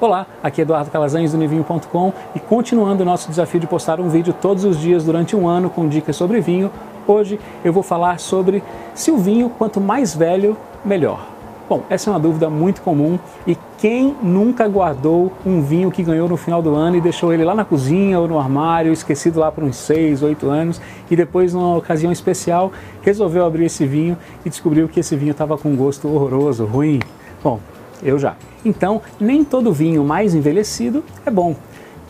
Olá, aqui é Eduardo Calazans do Nivinho.com e continuando o nosso desafio de postar um vídeo todos os dias durante um ano com dicas sobre vinho, hoje eu vou falar sobre se o vinho quanto mais velho, melhor. Bom, essa é uma dúvida muito comum e quem nunca guardou um vinho que ganhou no final do ano e deixou ele lá na cozinha ou no armário, esquecido lá por uns 6, 8 anos e depois, numa ocasião especial, resolveu abrir esse vinho e descobriu que esse vinho estava com gosto horroroso, ruim? Bom, eu já. Então, nem todo vinho mais envelhecido é bom.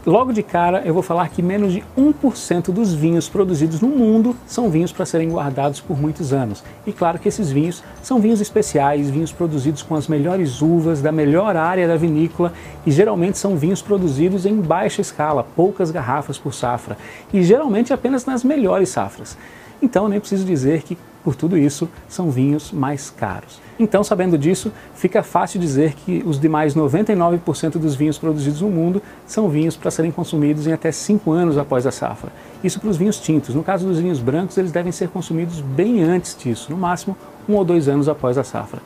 Logo de cara, eu vou falar que menos de 1% dos vinhos produzidos no mundo são vinhos para serem guardados por muitos anos. E claro que esses vinhos são vinhos especiais, vinhos produzidos com as melhores uvas da melhor área da vinícola e geralmente são vinhos produzidos em baixa escala, poucas garrafas por safra e geralmente apenas nas melhores safras. Então, nem preciso dizer que por tudo isso, são vinhos mais caros. Então, sabendo disso, fica fácil dizer que os demais 99% dos vinhos produzidos no mundo são vinhos para serem consumidos em até 5 anos após a safra. Isso para os vinhos tintos. No caso dos vinhos brancos, eles devem ser consumidos bem antes disso, no máximo um ou dois anos após a safra.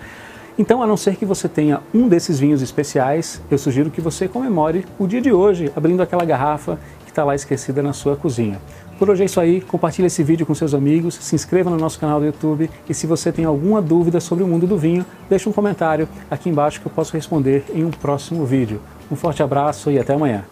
Então, a não ser que você tenha um desses vinhos especiais, eu sugiro que você comemore o dia de hoje, abrindo aquela garrafa está lá esquecida na sua cozinha. Por hoje é isso aí, compartilhe esse vídeo com seus amigos, se inscreva no nosso canal do YouTube e se você tem alguma dúvida sobre o mundo do vinho, deixe um comentário aqui embaixo que eu posso responder em um próximo vídeo. Um forte abraço e até amanhã.